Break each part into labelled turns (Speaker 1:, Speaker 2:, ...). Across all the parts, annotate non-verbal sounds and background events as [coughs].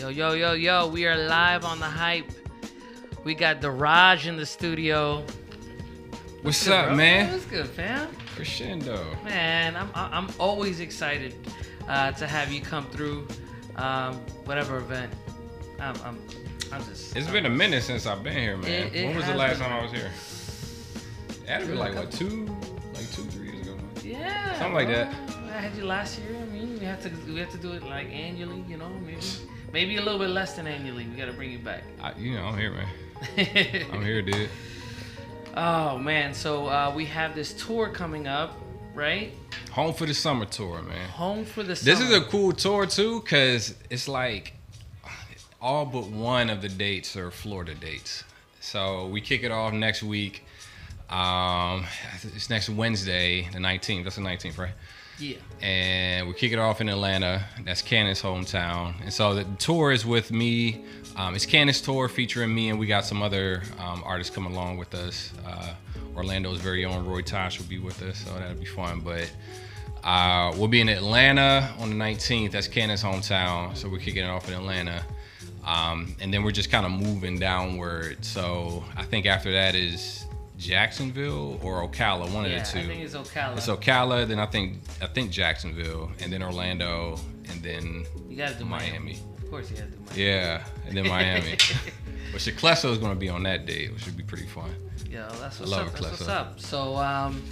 Speaker 1: Yo, yo, yo, yo, we are live on the hype. We got the Raj in the studio.
Speaker 2: What's
Speaker 1: Good,
Speaker 2: up,
Speaker 1: bro?
Speaker 2: man?
Speaker 1: What's good, fam?
Speaker 2: Crescendo.
Speaker 1: Man, I'm I'm always excited uh, to have you come through, um, whatever event. I'm I'm, I'm just.
Speaker 2: It's
Speaker 1: I'm-
Speaker 2: been a minute since I've been here, man.
Speaker 1: It- it
Speaker 2: when was the last
Speaker 1: been.
Speaker 2: time I was here? That'd be like what two, like two, three years ago. man.
Speaker 1: Yeah.
Speaker 2: Something like that.
Speaker 1: I had you last year. I mean, we have to we have to do it like annually. You know, maybe maybe a little bit less than annually. We got to bring you back.
Speaker 2: I, you know, I'm here, man. [laughs] I'm here, dude.
Speaker 1: Oh man, so uh, we have this tour coming up, right?
Speaker 2: Home for the summer tour, man.
Speaker 1: Home for the Summer.
Speaker 2: This is a cool tour too, cause it's like all but one of the dates are Florida dates. So we kick it off next week. Um, it's next Wednesday, the 19th. That's the 19th, right?
Speaker 1: Yeah.
Speaker 2: and we kick it off in Atlanta. That's Canon's hometown. And so the tour is with me. Um, it's Canon's tour featuring me, and we got some other um, artists coming along with us. Uh, Orlando's very own Roy Tosh will be with us, so that'll be fun. But uh, we'll be in Atlanta on the 19th. That's Canon's hometown, so we're kicking it off in Atlanta. Um, and then we're just kind of moving downward. So I think after that is Jacksonville or Ocala, one
Speaker 1: yeah,
Speaker 2: of the two.
Speaker 1: I think it's Ocala.
Speaker 2: It's Ocala, then I think I think Jacksonville, and then Orlando, and then
Speaker 1: you gotta do Miami.
Speaker 2: Miami.
Speaker 1: Of course, you gotta do Miami.
Speaker 2: Yeah, and then Miami. [laughs] but Shaclesso is going to be on that date, which should be pretty fun.
Speaker 1: Yeah, that's what's up. That's what's up. So, um,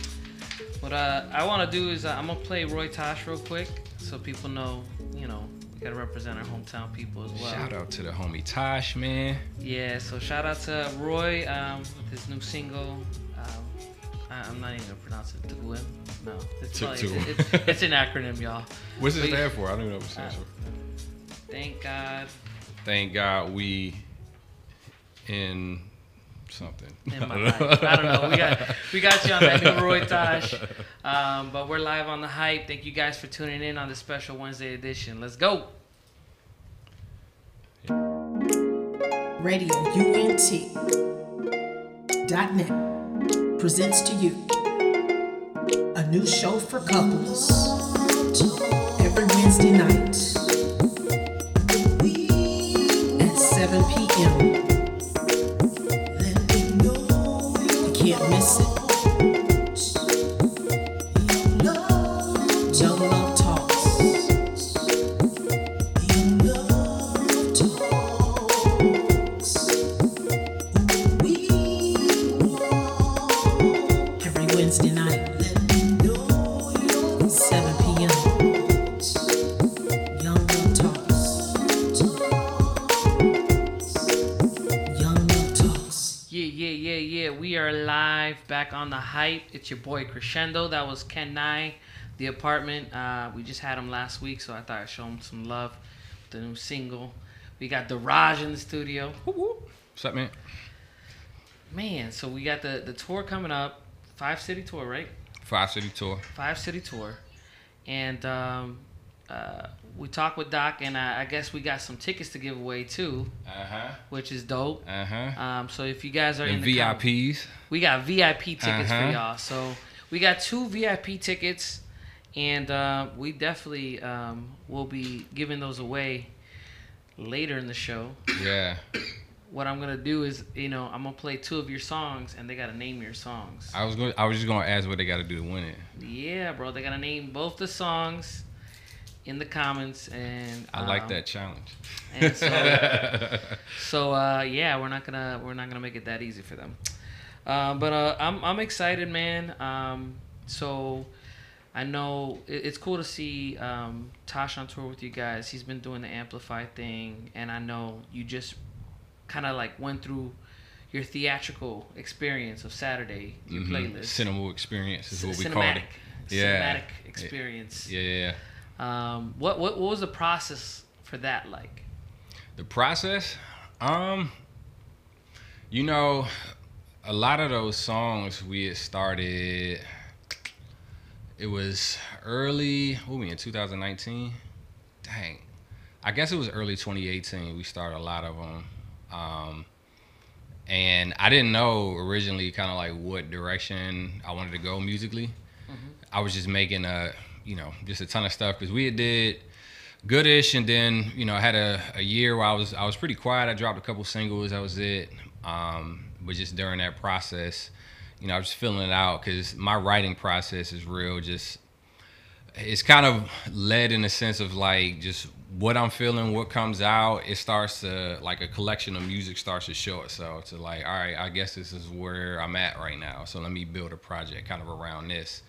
Speaker 1: what uh, I want to do is uh, I'm gonna play Roy Tosh real quick, so people know, you know, gotta represent our hometown people as well.
Speaker 2: Shout out to the homie Tosh, man.
Speaker 1: Yeah. So shout out to Roy um, with his new single. Um, I, I'm not even gonna pronounce it. Tuguem. No, it's, probably,
Speaker 2: Tu-
Speaker 1: it's, it's an acronym, y'all.
Speaker 2: What's it stand for? I don't even know what it
Speaker 1: Uh,
Speaker 2: stands for.
Speaker 1: thank God.
Speaker 2: Thank God we in something.
Speaker 1: in my life. I don't know. We got we got you on that new Roy Tosh. Um, but we're live on the hype. Thank you guys for tuning in on this special Wednesday edition. Let's go.
Speaker 3: Radio UNT dot net presents to you a new show for couples every Wednesday night at 7 p.m. miss it.
Speaker 1: On the hype. It's your boy Crescendo. That was Ken Nye, the apartment. Uh, we just had him last week, so I thought I'd show him some love the new single. We got the Raj in the studio.
Speaker 2: What's up, man?
Speaker 1: Man, so we got the the tour coming up, five city tour, right?
Speaker 2: Five City Tour.
Speaker 1: five city tour, and um, uh, we talked with Doc, and I, I guess we got some tickets to give away too,
Speaker 2: Uh huh.
Speaker 1: which is dope.
Speaker 2: Uh huh.
Speaker 1: Um, so if you guys are in
Speaker 2: And
Speaker 1: the com-
Speaker 2: VIPs.
Speaker 1: we got VIP tickets for
Speaker 2: Uh-huh.
Speaker 1: y'all. So we got two VIP tickets, and uh, we definitely um, will be giving those away later in the show.
Speaker 2: Yeah.
Speaker 1: What I'm gonna do is, you know, I'm gonna play two of your songs, and they gotta name your songs.
Speaker 2: I was going. I was just going to ask what they got to do to win it.
Speaker 1: Yeah, bro, they gotta name both the songs in the comments, and
Speaker 2: I like
Speaker 1: um,
Speaker 2: that challenge.
Speaker 1: And so, [laughs] so uh, yeah, we're not gonna we're not gonna make it that easy for them. Uh, but uh, I'm I'm excited, man. Um, so I know it, it's cool to see um, Tosh on tour with you guys. He's been doing the Amplify thing, and I know you just kind of like went through your theatrical experience of Saturday, your
Speaker 2: Mhm.
Speaker 1: playlist.
Speaker 2: Cinema experience is what we
Speaker 1: cinematic,
Speaker 2: called it. Yeah.
Speaker 1: cinematic experience.
Speaker 2: Yeah, yeah, yeah.
Speaker 1: Um, what, what what was the process for that like?
Speaker 2: The process, um, you know, a lot of those songs we had started. It was early. What we in 2019? Dang, I guess it was early 2018. We started a lot of them, um, and I didn't know originally kind of like what direction I wanted to go musically. I was just making a, you know, just a ton of stuff because we had did goodish, and then you know I had a, a year where I was I was pretty quiet. I dropped a couple singles. That was it. Um, but just during that process, you know, I was feeling it out because my writing process is real. Just it's kind of led in the sense of like just what I'm feeling, what comes out. It starts to like a collection of music starts to show itself. To like, all right, I guess this is where I'm at right now. So let me build a project kind of around this.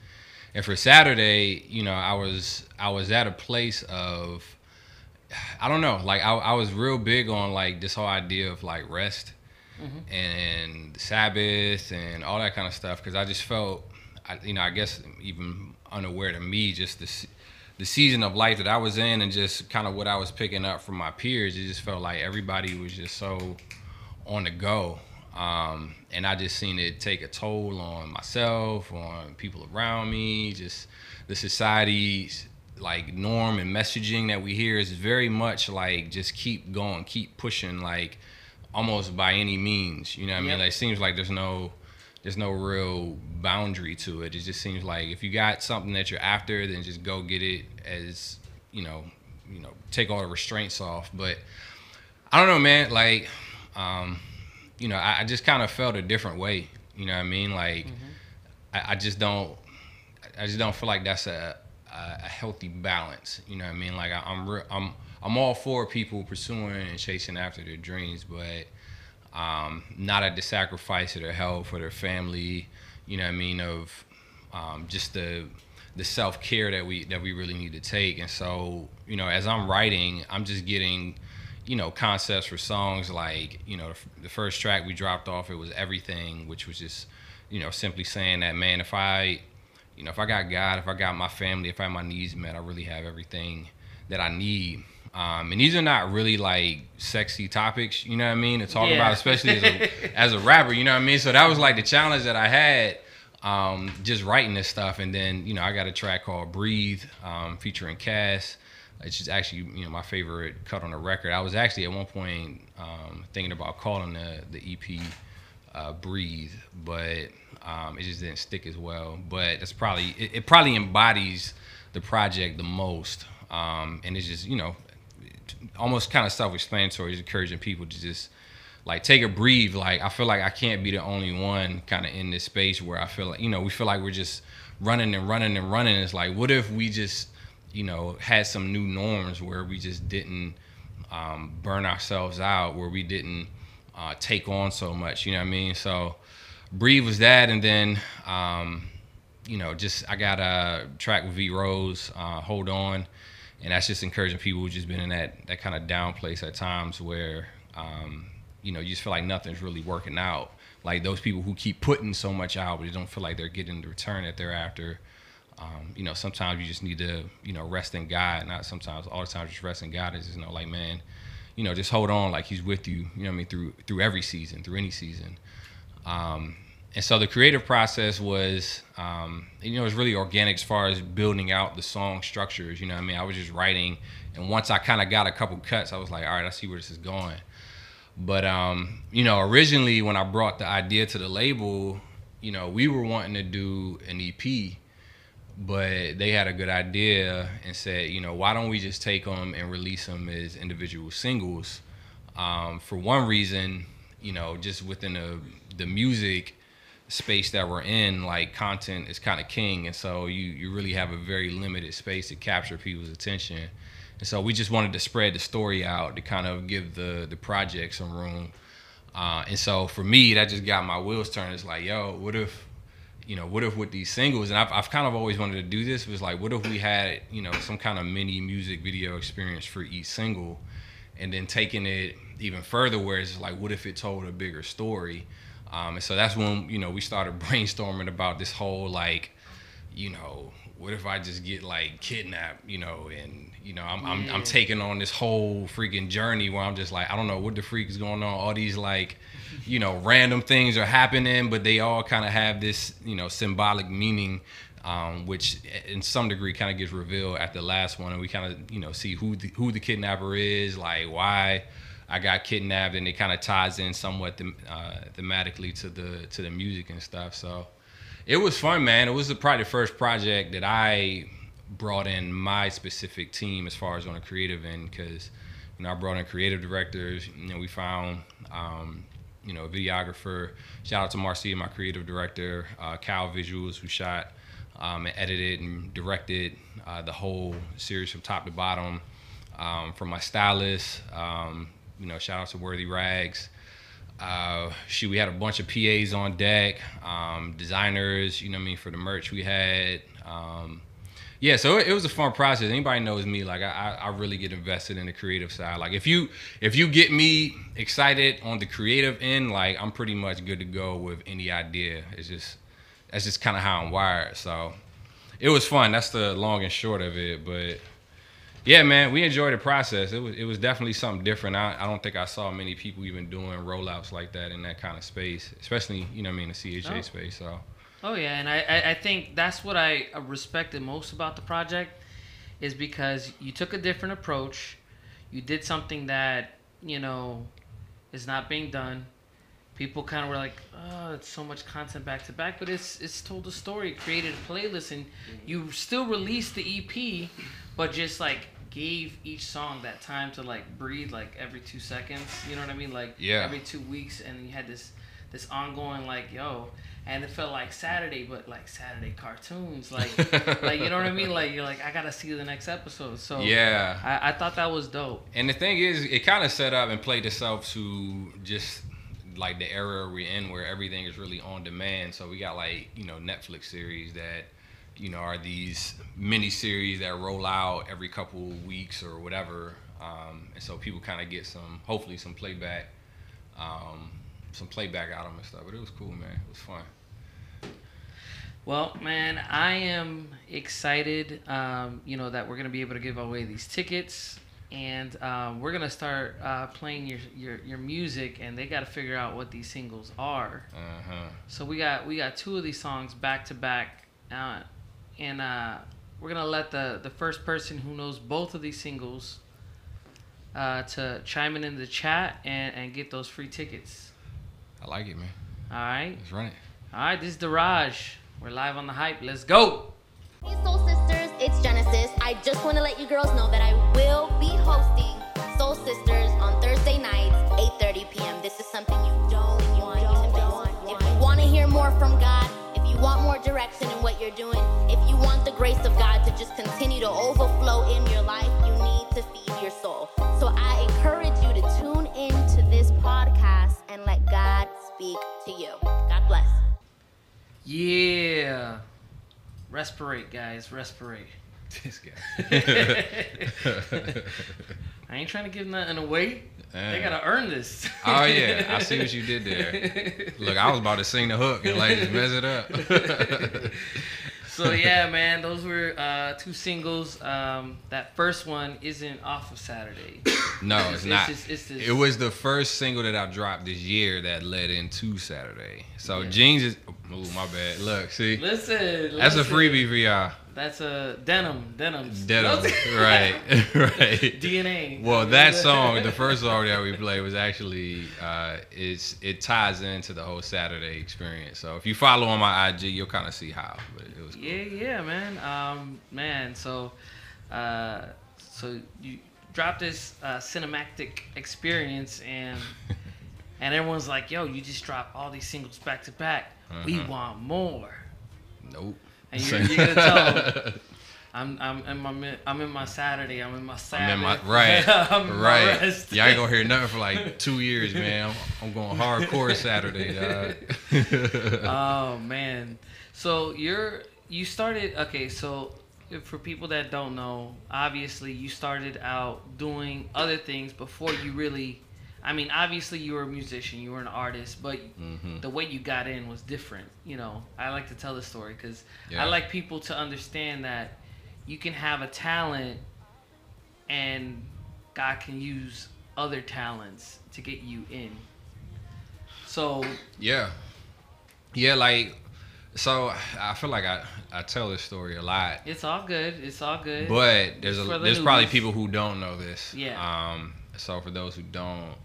Speaker 2: And for Saturday, you know, I was I was at a place of I don't know, like I, I was real big on like this whole idea of like rest mm-hmm. and Sabbath and all that kind of stuff because I just felt, I, you know, I guess even unaware to me, just the the season of life that I was in and just kind of what I was picking up from my peers. It just felt like everybody was just so on the go. Um, and I just seen it take a toll on myself, on people around me, just the society's like norm and messaging that we hear is very much like just keep going, keep pushing, like almost by any means. You know what I mean? Like it seems like there's no there's no real boundary to it. It just seems like if you got something that you're after, then just go get it as you know, you know, take all the restraints off. But I don't know, man. Like, um, you know, I, I just kind of felt a different way. You know what I mean? Like, I, I just don't, I just don't feel like that's a, a, a healthy balance. You know what I mean? Like, I, I'm, re- I'm, I'm all for people pursuing and chasing after their dreams, but um, not at the sacrifice of their health or their family. You know what I mean? Of um, just the the self care that we that we really need to take. And so, you know, as I'm writing, I'm just getting, you know, concepts for songs like, you know, the, the first track we dropped off, it was everything, which was just, you know, simply saying that, man, if I, you know, if I got God, if I got my family, if I have my needs met, I really have everything that I need. Um, and these are not really like sexy topics, you know what I mean, to talk
Speaker 1: Yeah.
Speaker 2: about, especially as a, [laughs] as a rapper, you know what I mean. So that was like the challenge that I had, um, just writing this stuff. And then you know I got a track called "Breathe" um, featuring Cass. It's just actually you know my favorite cut on the record. I was actually at one point um, thinking about calling the the EP uh, "Breathe," but um, it just didn't stick as well. But that's probably it, it probably embodies the project the most, um, and it's just you know almost kind of self-explanatory, just encouraging people to just like take a breathe. Like I feel like I can't be the only one kind of in this space where I feel like you know we feel like we're just running and running and running. It's like what if we just you know had some new norms where we just didn't um, burn ourselves out, where we didn't uh, take on so much. You know what I mean? So breathe was that, and then. Um, you know, just I got a track with V Rose, uh, Hold On, and that's just encouraging people who've just been in that that kind of down place at times where, um, you know, you just feel like nothing's really working out. Like those people who keep putting so much out, but they don't feel like they're getting the return that they're after. Um, you know, sometimes you just need to, you know, rest in God. Not sometimes, all the time, just rest in God. Is just you know, like man, you know, just hold on, like He's with you. You know, what I mean, through through every season, through any season. Um, and so the creative process was, um, you know, it was really organic as far as building out the song structures. You know, I mean, I was just writing, and once I kind of got a couple cuts, I was like, all right, I see where this is going. But um, you know, originally when I brought the idea to the label, you know, we were wanting to do an EP, but they had a good idea and said, you know, why don't we just take them and release them as individual singles? Um, for one reason, you know, just within the the music space that we're in, like content is kind of king, and so you you really have a very limited space to capture people's attention. And so we just wanted to spread the story out to kind of give the the project some room. Uh, and so for me, that just got my wheels turning. It's like, yo, what if, you know, what if with these singles, and I've, I've kind of always wanted to do this, was like, what if we had, you know, some kind of mini music video experience for each single, and then taking it even further, where it's like, what if it told a bigger story? Um, and so that's when, you know, we started [laughs] brainstorming about this whole, like, you know, what if I just get like kidnapped, you know, and you know, I'm I'm, I'm taking on this whole freaking journey where I'm just like, I don't know what the freak is going on. All these like, you know, [laughs] random things are happening, but they all kind of have this, you know, symbolic meaning, um, which in some degree kind of gets revealed at the last one, and we kind of, you know, see who the, who the kidnapper is, like why I got kidnapped, and it kind of ties in somewhat them, uh, thematically to the to the music and stuff. So it was fun, man. It was probably the first project that I brought in my specific team as far as on a creative end because you know I brought in creative directors. You know, we found um, you know a videographer. Shout out to Marcia, my creative director. Uh, Cal Visuals, who shot um, and edited and directed uh, the whole series from top to bottom. Um, from my stylist, um, you know, shout out to Worthy Rags. Uh, shoot, we had a bunch of PAs on deck, um, designers, you know what I mean, for the merch we had. Um, yeah, so it, it was a fun process. Anybody knows me, like I, I really get invested in the creative side. Like if you if you get me excited on the creative end, like I'm pretty much good to go with any idea. It's just that's just kind of how I'm wired. So it was fun. That's the long and short of it. But yeah, man, we enjoyed the process. It was it was definitely something different. I, I don't think I saw many people even doing rollouts like that in that kind of space, especially you know what I mean the CHA
Speaker 1: Oh.
Speaker 2: space. So
Speaker 1: Oh yeah, and I, I, I think that's what I respected most about the project is because you took a different approach. You did something that, you know, is not being done. People kind of were like, "Oh, it's so much content back to back," but it's it's told a story, created a playlist, and you still released the EP, but just like gave each song that time to like breathe, like every two seconds. You know what I mean? Like
Speaker 2: Yeah.
Speaker 1: every two weeks, and you had this this ongoing like, yo, and it felt like Saturday, but like Saturday cartoons, like [laughs] like you know what I mean? Like you're like, I gotta see the next episode. So
Speaker 2: yeah,
Speaker 1: I, I thought that was dope.
Speaker 2: And the thing is, it kind of set up and played itself to just like the era we're in where everything is really on demand. So we got like, you know, Netflix series that, you know, are these mini series that roll out every couple weeks or whatever. Um, and so people kind of get some, hopefully some playback, um, some playback out of them and stuff. But it was cool, man. It was fun.
Speaker 1: Well, man, I am excited. Um, you know that we're gonna be able to give away these tickets, and um, we're gonna start uh, playing your, your your music, and they got to figure out what these singles are.
Speaker 2: Uh huh.
Speaker 1: So we got we got two of these songs back to back, uh, and uh, we're gonna let the the first person who knows both of these singles uh, to chime in in the chat and and get those free tickets.
Speaker 2: I like it, man.
Speaker 1: All right,
Speaker 2: Let's run it.
Speaker 1: all right. This is the Daraj. We're live on the hype. Let's go.
Speaker 4: Hey Soul Sisters, it's Genesis. I just want to let you girls know that I will be hosting Soul Sisters on Thursday nights, 8:30 p.m. This is something you don't want to miss. If you want to hear more from God, if you want more direction in what you're doing, if you want the grace of God to just continue to overflow in your life, you need to feed your soul. So I encourage you to tune in to this podcast and let God speak to you. God bless.
Speaker 1: Yeah. Respirate, guys. Respirate.
Speaker 2: This guy. [laughs]
Speaker 1: I ain't trying to give nothing away. They
Speaker 2: Uh,
Speaker 1: gotta earn this.
Speaker 2: Oh yeah, I [laughs] see what you did there. Look, I was about to sing the hook and like just mess it up. [laughs]
Speaker 1: So yeah, man, those were uh, two singles. Um, that first one isn't off of Saturday. [coughs]
Speaker 2: no, it's
Speaker 1: It's
Speaker 2: not.
Speaker 1: just- it's just-
Speaker 2: It was the first single that I dropped this year that led into Saturday. So
Speaker 1: Yeah.
Speaker 2: Jeans is. Oh my bad. Look, see,
Speaker 1: Listen,
Speaker 2: that's a freebie for y'all.
Speaker 1: That's a denim, denims.
Speaker 2: Denim, [laughs] right, [laughs] right.
Speaker 1: DNA.
Speaker 2: Well, that [laughs] song, the first song that we played, was actually uh, it's it ties into the whole Saturday experience. So if you follow on my IG, you'll kind of see how. But it was cool.
Speaker 1: Yeah, yeah, man. Um, man. So, uh, so you drop this uh, cinematic experience, and and everyone's like, "Yo, you just dropped all these singles back to back. We
Speaker 2: Uh-huh.
Speaker 1: want more."
Speaker 2: Nope.
Speaker 1: And you're, you're gonna tell them, [laughs] I'm I'm in my I'm in my Saturday. I'm in my
Speaker 2: I'm
Speaker 1: Saturday.
Speaker 2: in my right, [laughs]
Speaker 1: I'm in
Speaker 2: right.
Speaker 1: rest.
Speaker 2: Y'all ain't gonna hear nothing for like two years, man. I'm, I'm going hardcore Saturday, dog. [laughs]
Speaker 1: oh man so you're you started okay so for people that don't know obviously you started out doing other things before you really i mean obviously you were a musician you were an artist but
Speaker 2: Mhm.
Speaker 1: the way you got in was different you know i like to tell the story because
Speaker 2: Yeah.
Speaker 1: i like people to understand that you can have a talent and god can use other talents to get you in so
Speaker 2: yeah, yeah. Like, so I feel like I I tell this story a lot,
Speaker 1: It's all good. It's all good.
Speaker 2: but there's a
Speaker 1: the
Speaker 2: there's probably people who don't know this.
Speaker 1: Yeah.
Speaker 2: Um. So for those who don't,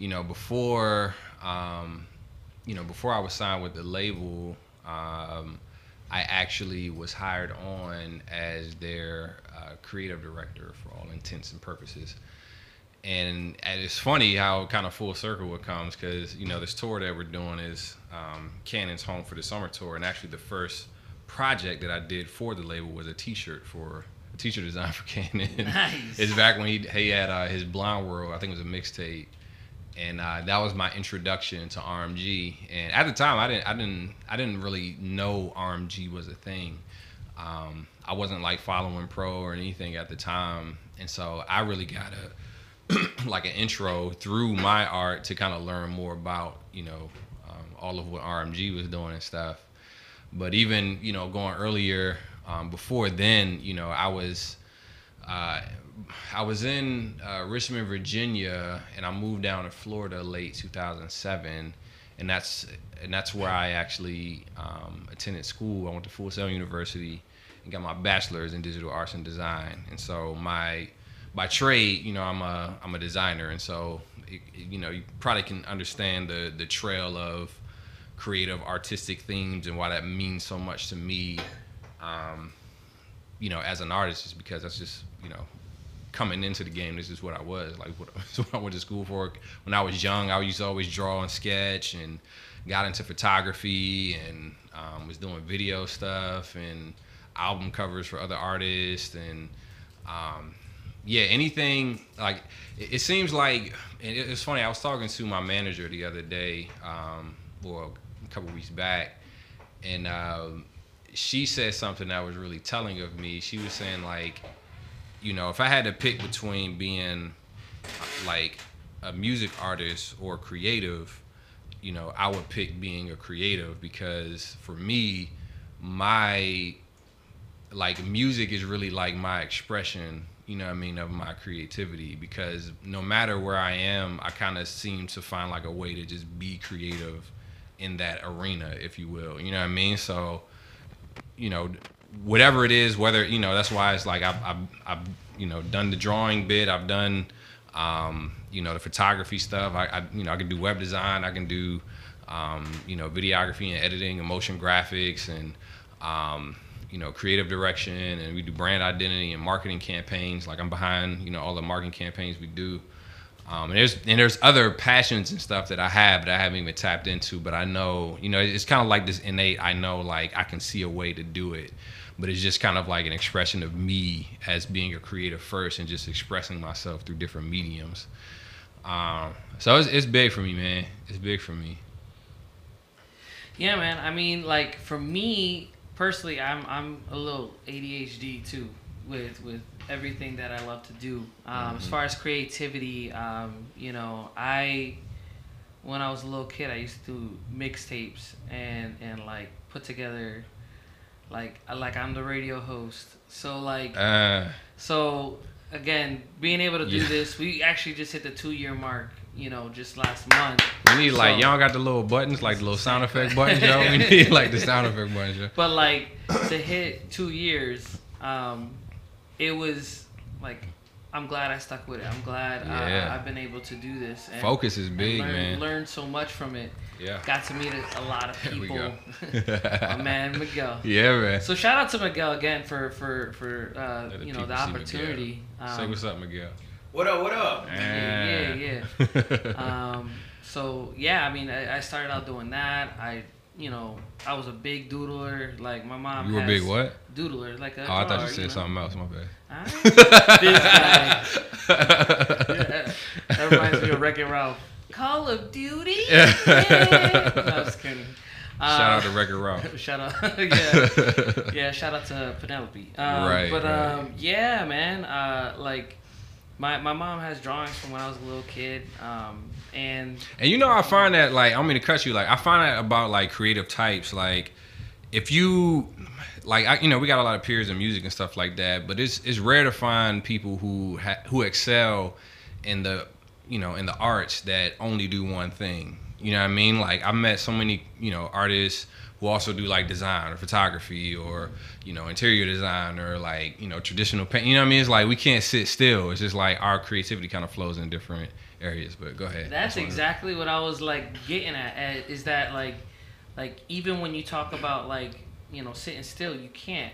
Speaker 2: you know, before um, you know, before I was signed with the label, um, I actually was hired on as their uh, creative director for all intents and purposes. And, and it's funny how kind of full circle it comes because you know this tour that we're doing is um, Canon's home for the summer tour, and actually the first project that I did for the label was a T-shirt for a T-shirt design for [laughs] Cannon.
Speaker 1: Nice.
Speaker 2: it's back when he he had uh, his Blind World, I think it was a mixtape, and uh, that was my introduction to RMG. And at the time, I didn't I didn't I didn't really know RMG was a thing. Um, I wasn't like following pro or anything at the time, and so I really got a [clears throat] like an intro through my art to kind of learn more about you know um, all of what RMG was doing and stuff. But even you know going earlier um, before then, you know I was uh, I was in uh, Richmond, Virginia, and I moved down to Florida late 2007, and that's and that's where I actually um, attended school. I went to Full Sail University and got my bachelor's in digital arts and design. And so my by trade, you know, I'm a I'm a designer, and so it, you know you probably can understand the the trail of creative artistic themes and why that means so much to me. Um, you know, as an artist, is because that's just you know coming into the game, this is what I was like. [laughs] What, what I went to school for. When I was young, I used to always draw and sketch, and got into photography, and um, was doing video stuff and album covers for other artists, and um, yeah, anything like it, it seems like. And it, it's funny. I was talking to my manager the other day, um, well, a couple weeks back, and um, she said something that was really telling of me. She was saying like you know, if I had to pick between being like a music artist or creative, you know, I would pick being a creative because for me, my like music is really like my expression, you know I mean, of my creativity because no matter where I am, I kind of seem to find like a way to just be creative in that arena, if you will. You know what I mean? So, you know, whatever it is, whether you know, that's why it's like I've, I've, I've you know done the drawing bit, I've done um, you know the photography stuff. I, I you know I can do web design, I can do um, you know videography and editing, and motion graphics, and um, you know creative direction, and we do brand identity and marketing campaigns. Like I'm behind you know all the marketing campaigns we do. Um, and there's and there's other passions and stuff that I have that I haven't even tapped into, but I know you know it's kind of like this innate. I know like I can see a way to do it, but it's just kind of like an expression of me as being a creative first and just expressing myself through different mediums. Um, so it's, it's big for me, man. It's big for me.
Speaker 1: Yeah, man. I mean, like for me personally, I'm I'm a little ADHD too with with everything that I love to do. Um, As far as creativity, um, you know, I when I was a little kid, I used to do mixtapes and and like put together like I- like I'm the radio host. So like
Speaker 2: Uh,
Speaker 1: so again, being able to do
Speaker 2: Yeah.
Speaker 1: this, we actually just hit the two year mark. You know, just last month.
Speaker 2: we need like y'all got the little buttons, like the little sound effect buttons, yo. We [laughs] need like the sound effect buttons, yo.
Speaker 1: But like to hit two years, um, it was like I'm glad I stuck with it. I'm glad
Speaker 2: Yeah.
Speaker 1: I, I've been able to do this. And,
Speaker 2: Focus is
Speaker 1: and
Speaker 2: big,
Speaker 1: learn,
Speaker 2: man.
Speaker 1: Learned so much from it.
Speaker 2: Yeah.
Speaker 1: Got to meet a, a lot of
Speaker 2: There we
Speaker 1: people.
Speaker 2: go. [laughs]
Speaker 1: My man Miguel.
Speaker 2: Yeah, man.
Speaker 1: So shout out to Miguel again for for for uh,
Speaker 2: the
Speaker 1: you know the
Speaker 2: people see
Speaker 1: opportunity.
Speaker 2: Say
Speaker 1: Um,
Speaker 2: what's up, Miguel.
Speaker 5: What up? What up?
Speaker 1: yeah,
Speaker 2: yeah. [laughs]
Speaker 1: um, so yeah, I mean, I, I started out doing that. I, you know, I was a big doodler. Like my mom.
Speaker 2: you were big what?
Speaker 1: Doodler, like a.
Speaker 2: Oh, I thought
Speaker 1: drawer,
Speaker 2: you said
Speaker 1: know.
Speaker 2: something else. My bad. [laughs] [laughs]
Speaker 1: That reminds me of Wreck It Ralph. Call of Duty.
Speaker 2: Yeah. [laughs]
Speaker 1: Yeah. No, I'm just kidding.
Speaker 2: Shout out to
Speaker 1: Uh,
Speaker 2: Record Ralph.
Speaker 1: Shout out, yeah, yeah. Shout out to Penelope. Um,
Speaker 2: Right,
Speaker 1: But
Speaker 2: right.
Speaker 1: um, yeah, man. Uh, like, my my mom has drawings from when I was a little kid. Um, and
Speaker 2: And you know, I find that like I'm gonna cut you. Like I find that about like creative types. Like if you like, I, you know, we got a lot of peers in music and stuff like that. But it's it's rare to find people who ha- who excel in the you know in the arts that only do one thing. You know what I mean? Like I met so many you know artists who also do like design or photography or you know interior design or like you know traditional paint. You know what I mean? It's like we can't sit still. It's just like our creativity kind of flows in different areas. But go ahead.
Speaker 1: That's
Speaker 2: That's what-
Speaker 1: exactly what I was like getting at. Is that like, like even when you talk about like you know sitting still. You can't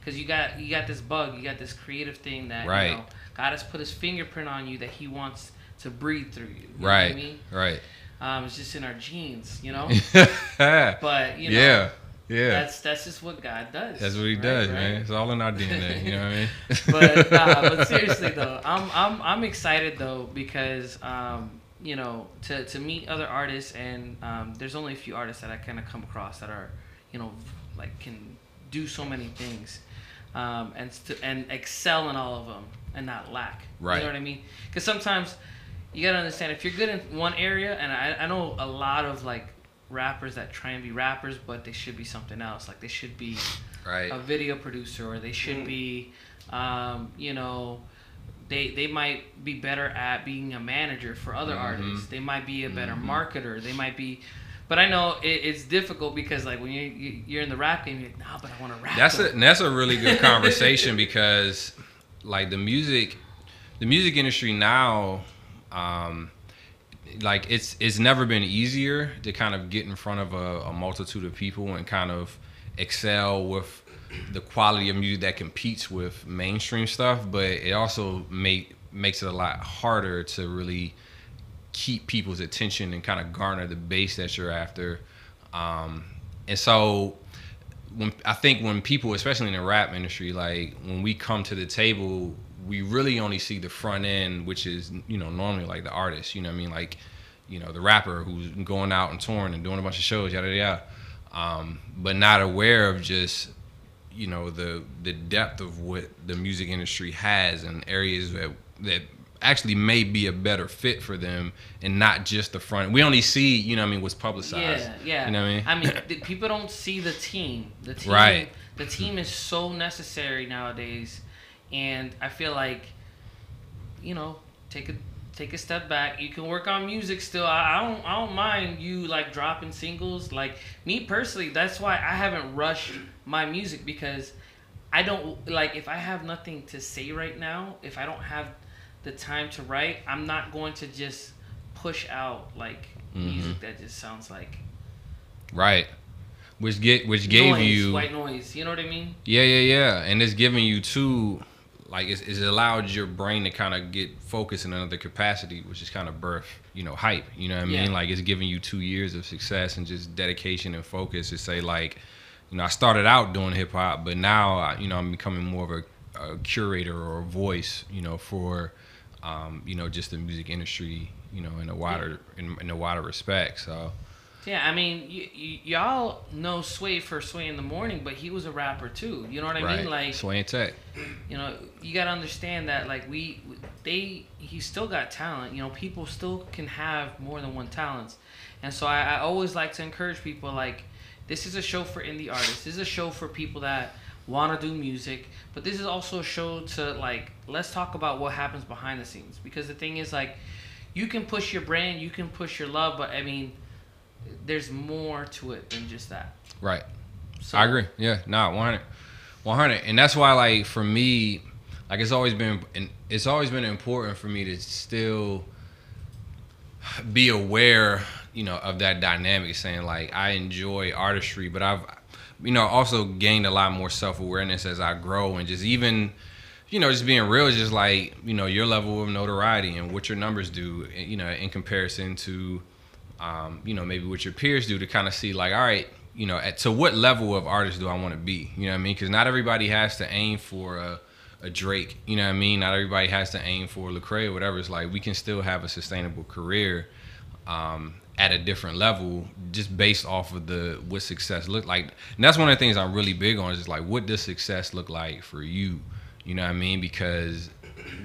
Speaker 1: because you got you got this bug. You got this creative thing that
Speaker 2: Right.
Speaker 1: you know God has put His fingerprint on you that He wants to breathe through you. you know
Speaker 2: right,
Speaker 1: what I mean,
Speaker 2: right.
Speaker 1: Um, it's just in our genes, you know. [laughs] but you know,
Speaker 2: yeah, yeah.
Speaker 1: that's that's just what God does.
Speaker 2: That's what he
Speaker 1: right,
Speaker 2: does,
Speaker 1: right?
Speaker 2: man. It's all in our [laughs] DNA. You know what I mean?
Speaker 1: but nah, but [laughs] seriously though, I'm I'm I'm excited though because um, you know to to meet other artists and um, there's only a few artists that I kind of come across that are you know like can do so many things um, and st- and excel in all of them and not lack.
Speaker 2: Right.
Speaker 1: You know what I mean? Because sometimes you gotta understand if you're good in one area, and I, I know a lot of like rappers that try and be rappers, but they should be something else. Like they should be
Speaker 2: right.
Speaker 1: a video producer or they should be um, you know they they might be better at being a manager for other
Speaker 2: Mhm.
Speaker 1: artists they might be a better
Speaker 2: Mhm.
Speaker 1: marketer they might be but I know it, it's difficult because like when you, you you're in the rap game you're like nah but I want to rap
Speaker 2: That's a
Speaker 1: though."
Speaker 2: that's a really good [laughs] conversation because like the music the music industry now um like it's it's never been easier to kind of get in front of a, a multitude of people and kind of excel with the quality of music that competes with mainstream stuff but it also make makes it a lot harder to really keep people's attention and kind of garner the base that you're after. Um and so when I think when people, especially in the rap industry, like when we come to the table, we really only see the front end, which is you know normally like the artist. You know what I mean? Like you know the rapper who's going out and touring and doing a bunch of shows, yada yada. Um, but not aware of just you know the the depth of what the music industry has and areas that that actually may be a better fit for them and not just the front. We only see you know what I mean what's publicized.
Speaker 1: yeah yeah
Speaker 2: You know what I mean?
Speaker 1: I mean the, people don't see the team the team
Speaker 2: Right.
Speaker 1: the team is so necessary nowadays and I feel like you know take a take a step back you can work on music still I, I don't I don't mind you like dropping singles like me personally that's why I haven't rushed my music because I don't like if I have nothing to say right now if I don't have the time to write I'm not going to just push out like
Speaker 2: Mm-hmm.
Speaker 1: music that just sounds like
Speaker 2: Right. Which get which gave
Speaker 1: noise,
Speaker 2: you
Speaker 1: white noise. You know what I mean?
Speaker 2: Yeah, yeah, yeah. And it's giving you two like it's, it's allowed your brain to kind of get focused in another capacity, which is kind of birth, you know, hype. You know what I mean?
Speaker 1: Yeah.
Speaker 2: Like it's giving you two years of success and just dedication and focus to say like, you know, I started out doing hip hop, but now I- you know I'm becoming more of a, a curator or a voice, you know, for um, you know just the music industry, you know, in a wider in, in a wider respect. So
Speaker 1: Yeah, I mean, y- y- y'all know Sway for Sway in the Morning, but he was a rapper too. You know what I
Speaker 2: right,
Speaker 1: mean? Like,
Speaker 2: Sway and Tech.
Speaker 1: you know, you gotta understand that like we, they, he still got talent. You know, people still can have more than one talents, and so I, I always like to encourage people like, this is a show for indie artists. This is a show for people that want to do music, but this is also a show to like let's talk about what happens behind the scenes because the thing is like, you can push your brand, you can push your love, but I mean, there's more to it than just that.
Speaker 2: Right.
Speaker 1: So,
Speaker 2: I agree. Yeah, nah, 100. 100. And that's why like for me, like it's always been and it's always been important for me to still be aware, you know, of that dynamic saying like I enjoy artistry, but I've you know, also gained a lot more self-awareness as I grow and just even you know, just being real is just like, you know, your level of notoriety and what your numbers do, you know, in comparison to um, you know, maybe what your peers do to kind of see like, all right, you know, at to what level of artist do I want to be? You know what I mean? Because not everybody has to aim for a, a Drake. You know what I mean? Not everybody has to aim for Lecrae or whatever. It's like we can still have a sustainable career um, at a different level, just based off of the what success look like. And that's one of the things I'm really big on is just like what does success look like for you? You know what I mean? Because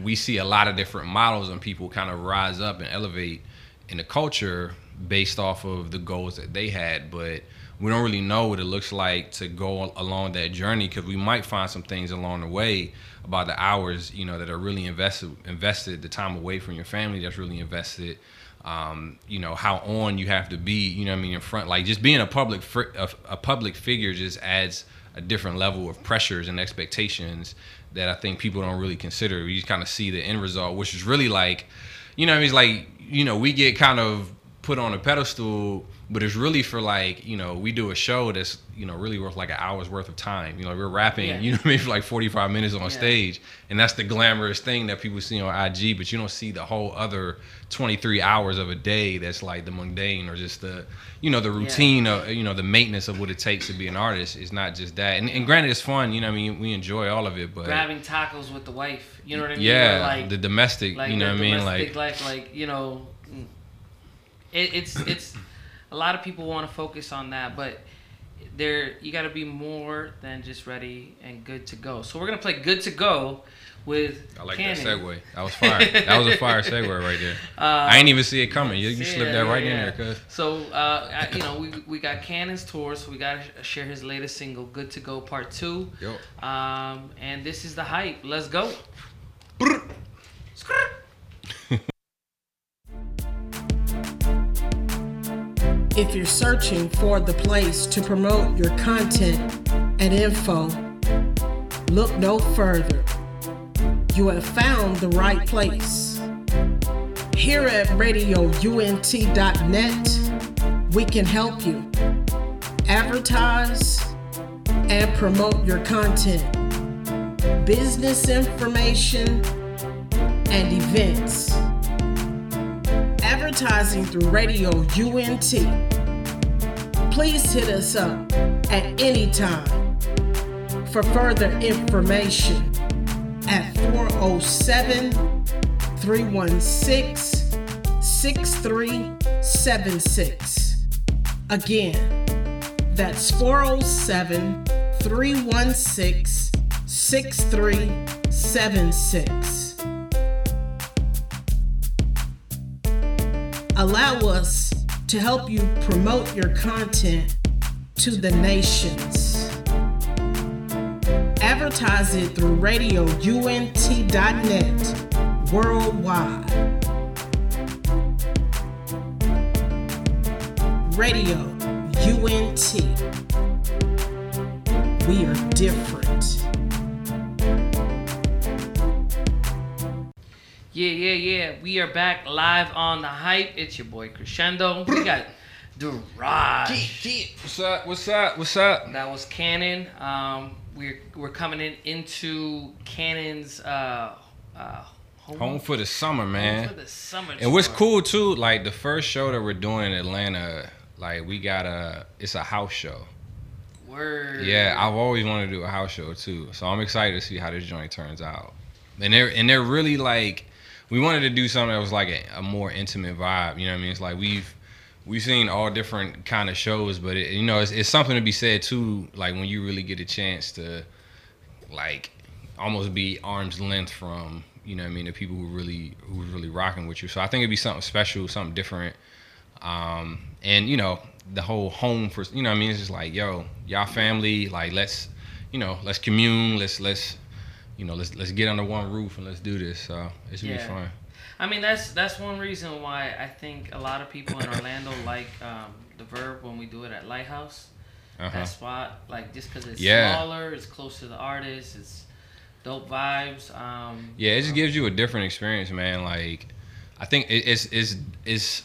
Speaker 2: we see a lot of different models and people kind of rise up and elevate in the culture based off of the goals that they had, but we don't really know what it looks like to go along that journey because we might find some things along the way about the hours, you know, that are really invested, invested, the time away from your family that's really invested, um, you know, how on you have to be, you know, I mean, in front, like just being a public, a, a public figure just adds a different level of pressures and expectations that I think people don't really consider. You kind of see the end result, which is really like, you know, I mean, it's like, you know, we get kind of put on a pedestal, but it's really for like you know we do a show that's you know really worth like an hour's worth of time. You know we're rapping,
Speaker 1: Yeah.
Speaker 2: you know what I mean, for like forty five minutes on
Speaker 1: Yeah.
Speaker 2: stage, and that's the glamorous thing that people see on IG, but you don't see the whole other twenty three hours of a day that's like the mundane or just the you know the routine of you know the maintenance of what it takes to be an artist. It's not just that, and, and granted it's fun. You know I mean we enjoy all of it, but
Speaker 1: Grabbing tacos with the wife. You know what I mean?
Speaker 2: yeah,
Speaker 1: like
Speaker 2: the domestic.
Speaker 1: like
Speaker 2: you know what I mean, like
Speaker 1: life, like you know, it, it's it's a lot of people want to focus on that, but there you got to be more than just ready and good to go. So we're gonna play "Good to Go" with
Speaker 2: I like
Speaker 1: Canon.
Speaker 2: that segue. That was fire. that was a fire [laughs] segue right there.
Speaker 1: Uh,
Speaker 2: I ain't even see it coming. You, you
Speaker 1: yeah,
Speaker 2: slipped that right
Speaker 1: yeah,
Speaker 2: in there, cuz.
Speaker 1: So uh, I, you know, we we got Canon's tour, so we got to share his latest single, "Good to Go" Part Two.
Speaker 2: Yo.
Speaker 1: Um, and this is the hype. Let's go.
Speaker 3: If you're searching for the place to promote your content and info, look no further. You have found the right place. Here at radiount.net, we can help you advertise and promote your content, business information, and events advertising through Radio UNT. Please hit us up at any time for further information at 407 316 6376. Again, that's 407 316 6376. Allow us to help you promote your content to the nations. Advertise it through radiount.net worldwide. Radio UNT. We are different.
Speaker 1: Yeah, yeah, yeah. We are back live on the hype. It's your boy Crescendo. We got Durage.
Speaker 2: What's up? What's up? What's up?
Speaker 1: That was Canon. Um, we're we're coming in into Canon's uh, uh, home,
Speaker 2: Home for the summer, man.
Speaker 1: for the summer.
Speaker 2: And what's cool too, like the first show that we're doing in Atlanta, like we got a, it's a house show.
Speaker 1: Word.
Speaker 2: Yeah, I've always wanted to do a house show too, so I'm excited to see how this joint turns out. And they're and they're really like, we wanted to do something that was like a, a more intimate vibe. You know what I mean? It's like we've we've seen all different kind of shows, but it, you know, it's, it's something to be said too. Like when you really get a chance to, like, almost be arm's length from you know I mean the people who really who's really rocking with you. So I think it'd be something special, something different. Um, and you know the whole home for you know I mean it's just like yo y'all family like let's you know let's commune let's let's you know let's let's get under one roof and let's do this. So it should
Speaker 1: Yeah.
Speaker 2: be fun.
Speaker 1: I mean, that's that's one reason why I think a lot of people in Orlando [coughs] like um, the Verb when we do it at Lighthouse.
Speaker 2: Uh-huh.
Speaker 1: That spot, like just because it's
Speaker 2: Yeah.
Speaker 1: smaller, it's close to the artist, it's dope vibes. Um,
Speaker 2: Yeah, it just gives you a different experience, man. Like, I think it, it's it's it's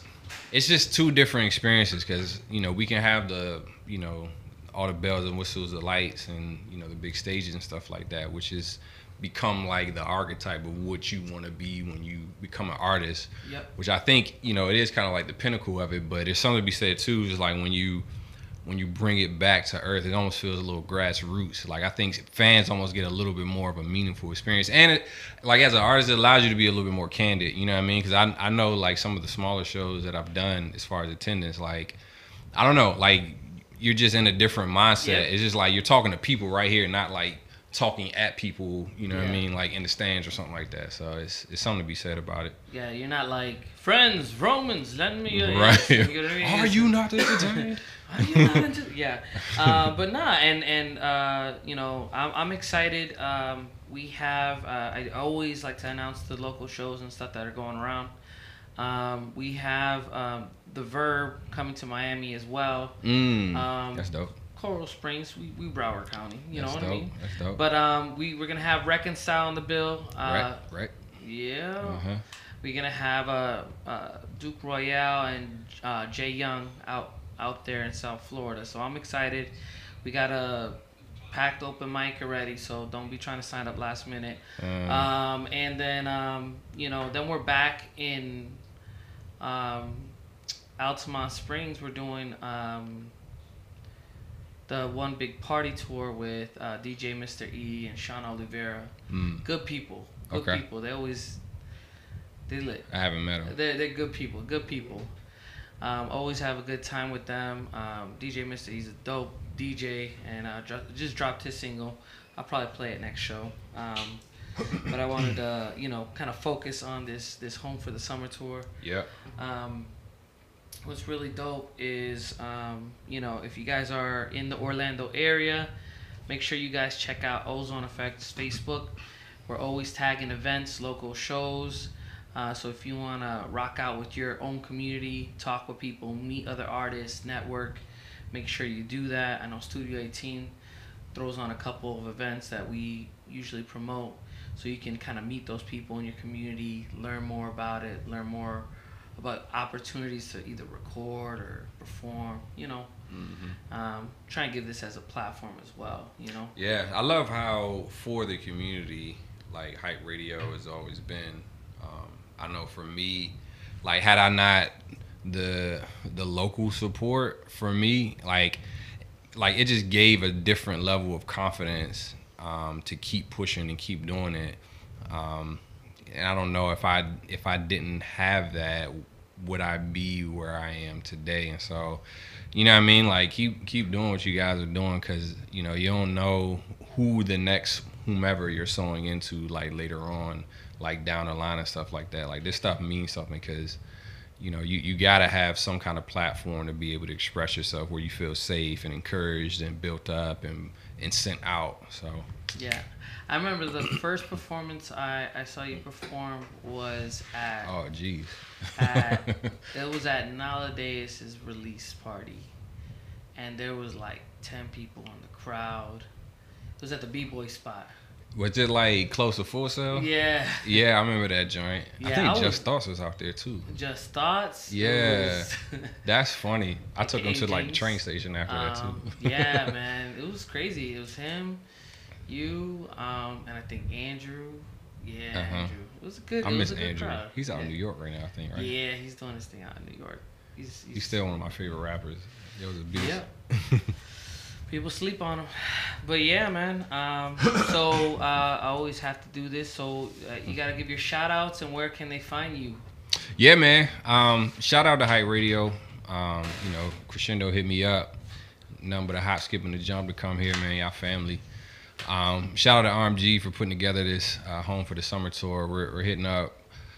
Speaker 2: it's just two different experiences because you know we can have the you know all the bells and whistles, the lights, and you know the big stages and stuff like that, which is become like the archetype of what you want to be when you become an artist.
Speaker 1: Yep.
Speaker 2: Which I think you know it is kind of like the pinnacle of it, but there's something to be said too. Is like when you when you bring it back to earth, it almost feels a little grassroots. Like I think fans almost get a little bit more of a meaningful experience, and it, like as an artist, it allows you to be a little bit more candid. You know what I mean? Because I I know like some of the smaller shows that I've done as far as attendance, like I don't know, like you're just in a different mindset.
Speaker 1: Yeah.
Speaker 2: It's just like you're talking to people right here, not like talking at people. You know what I mean? Like in the stands or something like that. So it's it's something to be said about it.
Speaker 1: Yeah, you're not like friends, Romans. Lend me your
Speaker 2: Right? [laughs]
Speaker 1: you know what I mean?
Speaker 2: Are you not entertained? [laughs]
Speaker 1: Are you not into- yeah, uh, but nah, and and uh, you know, I'm, I'm excited. Um, we have. Uh, I always like to announce the local shows and stuff that are going around. Um, we have um, the Verb coming to Miami as well.
Speaker 2: Mm,
Speaker 1: Um,
Speaker 2: that's dope.
Speaker 1: Coral Springs, we, we Broward County. You
Speaker 2: that's
Speaker 1: know what
Speaker 2: dope.
Speaker 1: I mean?
Speaker 2: That's dope.
Speaker 1: But um, we we're gonna have Reconcile on the bill. Uh,
Speaker 2: right, right.
Speaker 1: Yeah.
Speaker 2: Uh-huh.
Speaker 1: we're gonna have a uh, uh, Duke Royale and uh, Jay Young out out there in South Florida. So I'm excited. We got a packed open mic already, so don't be trying to sign up last minute.
Speaker 2: Mm.
Speaker 1: Um, and then um, you know, then we're back in um, Altamonte Springs. We're doing um, the one big party tour with uh, DJ Mr. E and Sean Oliveira.
Speaker 2: Mm.
Speaker 1: Good people. Good
Speaker 2: Okay.
Speaker 1: people. They always they lit.
Speaker 2: I haven't met them.
Speaker 1: They're, they're good people. Good people. Um, always have a good time with them. Um, DJ Mister, he's a dope DJ, and uh, dro- just dropped his single. I'll probably play it next show. Um, but I wanted to, you know, kind of focus on this this Home for the Summer tour.
Speaker 2: Yeah.
Speaker 1: Um, what's really dope is, um, you know, if you guys are in the Orlando area, make sure you guys check out Ozone Effects Facebook. We're always tagging events, local shows. Uh, so if you want to rock out with your own community, talk with people, meet other artists, network, make sure you do that. I know Studio 18 throws on a couple of events that we usually promote so you can kind of meet those people in your community, learn more about it, learn more about opportunities to either record or perform, you know. Um, try and give this as a platform as well, you know.
Speaker 2: Yeah, I love how for the community, like hype radio has always been. Um, I know for me, like had I not the the local support for me, like like it just gave a different level of confidence um, to keep pushing and keep doing it. Um, and I don't know if I if I didn't have that, would I be where I am today? And so, you know what I mean? Like keep keep doing what you guys are doing because you know you don't know who the next whomever you're sewing into like later on, like down the line and stuff like that. Like this stuff means something because you know you, you got to have some kind of platform to be able to express yourself where you feel safe and encouraged and built up and and sent out. So
Speaker 1: Yeah. I remember the first performance I, I saw you perform was at
Speaker 2: oh
Speaker 1: jeez, [laughs] it was at Nala Deus' release party, and there was like ten people in the crowd. It was at the B boy spot.
Speaker 2: Was it like close to Full Sail?
Speaker 1: Yeah,
Speaker 2: Yeah, I remember that joint. I think
Speaker 1: I was-
Speaker 2: Just Thoughts was out there too.
Speaker 1: just thoughts.
Speaker 2: Yeah. [laughs] That's funny. I took him to like the train station after that
Speaker 1: Um,
Speaker 2: too.
Speaker 1: yeah, [laughs] man, it was crazy. It was him, you, um, and I think Andrew. Yeah,
Speaker 2: Uh-huh.
Speaker 1: Andrew. It was a good.
Speaker 2: I miss Andrew.
Speaker 1: crowd.
Speaker 2: He's out
Speaker 1: yeah.
Speaker 2: in New York right now, I think, right?
Speaker 1: Yeah, he's doing his thing out in New York. He's, he's,
Speaker 2: He's still one of my favorite rappers. It was a beast.
Speaker 1: Yeah. [laughs] People sleep on him, but yeah, man. Um, [laughs] so uh, I always have to do this. So uh, you gotta give your shout outs and where can they find you?
Speaker 2: Yeah, man. Um, shout out to Hype Radio. Um, you know, Crescendo hit me up. Nothing but a hop, skip, and a jump to come here, man. Y'all family. Um, shout out to RMG for putting together this uh, Home for the Summer tour. We're, we're hitting up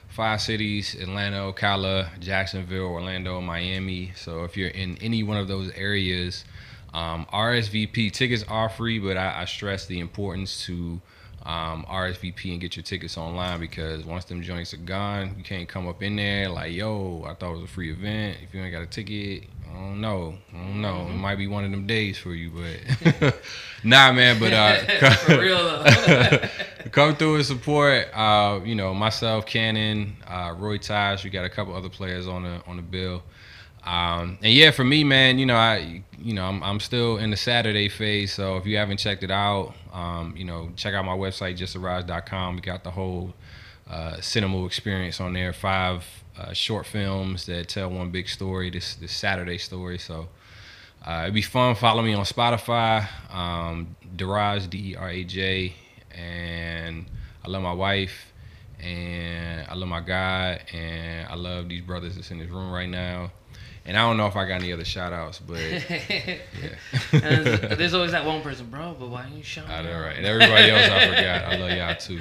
Speaker 2: five cities Atlanta, Ocala, Jacksonville, Orlando, Miami. So if you're in any one of those areas, um, RSVP tickets are free, but I, I stress the importance to um, RSVP and get your tickets online because once them joints are gone, you can't come up in there like, yo, I thought it was a free event. If you ain't got a ticket, I don't know. I don't know. It might be one of them days for you, but [laughs] nah, man. But uh, [laughs]
Speaker 1: For real [laughs]
Speaker 2: come through and support. Uh, you know, myself, Canon, uh, Roy Taj. We got a couple other players on the on the bill. Um, and yeah, for me, man, you know, I, you know, I'm, I'm still in the Saturday phase. So if you haven't checked it out, um, you know, check out my website, justarise.com. We got the whole uh, cinema experience on there. Five uh, short films that tell one big story. This this Saturday story. So uh, it'd be fun. Follow me on Spotify, um, Deraj D E R A J, and I love my wife, and I love my God, and I love these brothers that's in this room right now. And I don't know if I got any other shout outs, but [laughs]
Speaker 1: And there's, there's always that one person, bro. But why you showing?
Speaker 2: I know,
Speaker 1: up?"
Speaker 2: right? And everybody else, I forgot. I love y'all too.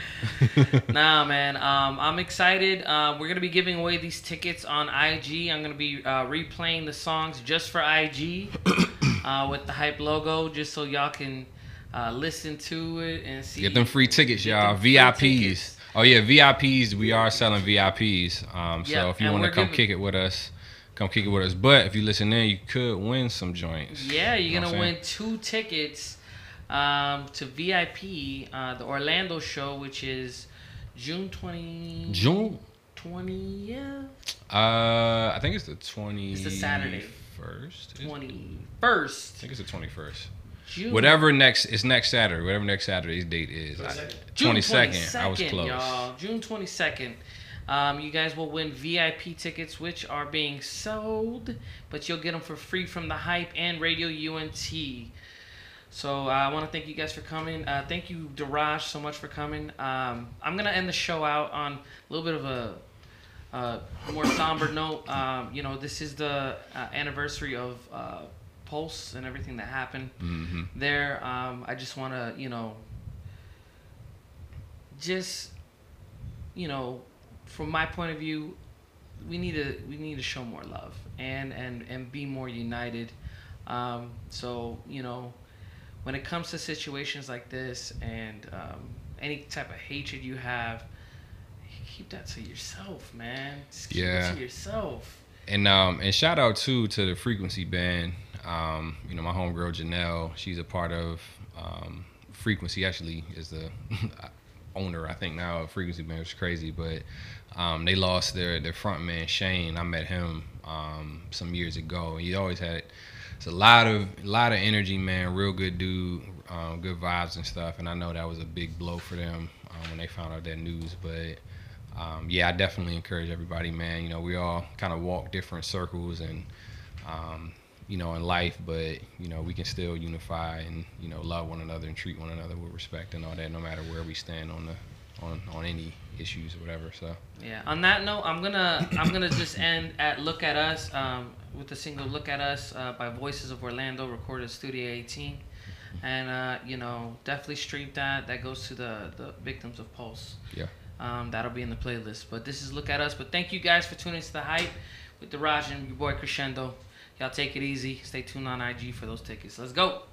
Speaker 2: [laughs] [laughs]
Speaker 1: Nah, man. Um, I'm excited. Uh, we're gonna be giving away these tickets on IG. I'm gonna be uh, replaying the songs just for IG [coughs] uh, with the hype logo, just so y'all can uh, listen to it and see.
Speaker 2: Get them free tickets, y'all. VIPs.
Speaker 1: tickets.
Speaker 2: Oh yeah, VIPs. We are selling VIPs. Um, so
Speaker 1: Yeah,
Speaker 2: if you want to come
Speaker 1: giving-
Speaker 2: kick it with us, come kick it with us. But if you listen in, you could win some joints.
Speaker 1: Yeah, you're
Speaker 2: You know
Speaker 1: gonna win two tickets um, to VIP, uh, the Orlando show, which is June 20,
Speaker 2: June
Speaker 1: 20th.
Speaker 2: Uh, I think it's the twenty.
Speaker 1: It's the Saturday.
Speaker 2: First.
Speaker 1: 21st.
Speaker 2: I think it's the twenty first.
Speaker 1: June.
Speaker 2: Whatever next, it's next Saturday. Whatever next Saturday's date is.
Speaker 1: June
Speaker 2: Twenty second. I was close.
Speaker 1: Y'all. June 22nd. Um, you guys will win VIP tickets, which are being sold, but you'll get them for free from the Hype and Radio UNT. So uh, I want to thank you guys for coming. Uh, thank you, Deraj, so much for coming. Um, I'm gonna end the show out on a little bit of a uh, more somber note. Um, you know, this is the uh, anniversary of uh, Pulse and everything that happened
Speaker 2: hmm
Speaker 1: there. Um, I just want to, you know, just, you know, from my point of view, we need to we need to show more love and and and be more united. Um, so you know, when it comes to situations like this and um, any type of hatred you have, keep that to yourself, man. Just keep
Speaker 2: Yeah.
Speaker 1: it to yourself.
Speaker 2: And um and shout out too to the Frequency Band. Um, you know, my homegirl Janelle, she's a part of um, Frequency. Actually, is the [laughs] owner, I think now Frequency Band. It's crazy, but um, they lost their their front man Shane. I met him um, some years ago. He always had it's a lot of a lot of energy, man. Real good dude, um, good vibes and stuff. And I know that was a big blow for them um, when they found out that news, but um, yeah, I definitely encourage everybody, man. You know, we all kind of walk different circles and, um, you know, in life, but you know, we can still unify and you know love one another and treat one another with respect and all that, no matter where we stand on the on on any issues or whatever. So
Speaker 1: Yeah. On that note, I'm gonna I'm gonna just end at "Look at Us" um, with the single "Look at Us" uh, by Voices of Orlando, recorded at Studio 18, and uh, you know definitely stream that. That goes to the the victims of Pulse.
Speaker 2: yeah,
Speaker 1: Um, that'll be in the playlist. But this is "Look at Us." But thank you guys for tuning to the hype with Deraj and your boy Crescendo. Y'all take it easy. Stay tuned on IG for those tickets. Let's go.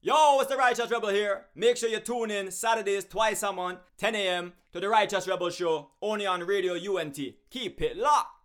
Speaker 5: Yo, it's the Righteous Rebel here. Make sure you tune in Saturdays twice a month, 10 a.m. to the Righteous Rebel Show, only on Radio UNT. Keep it locked.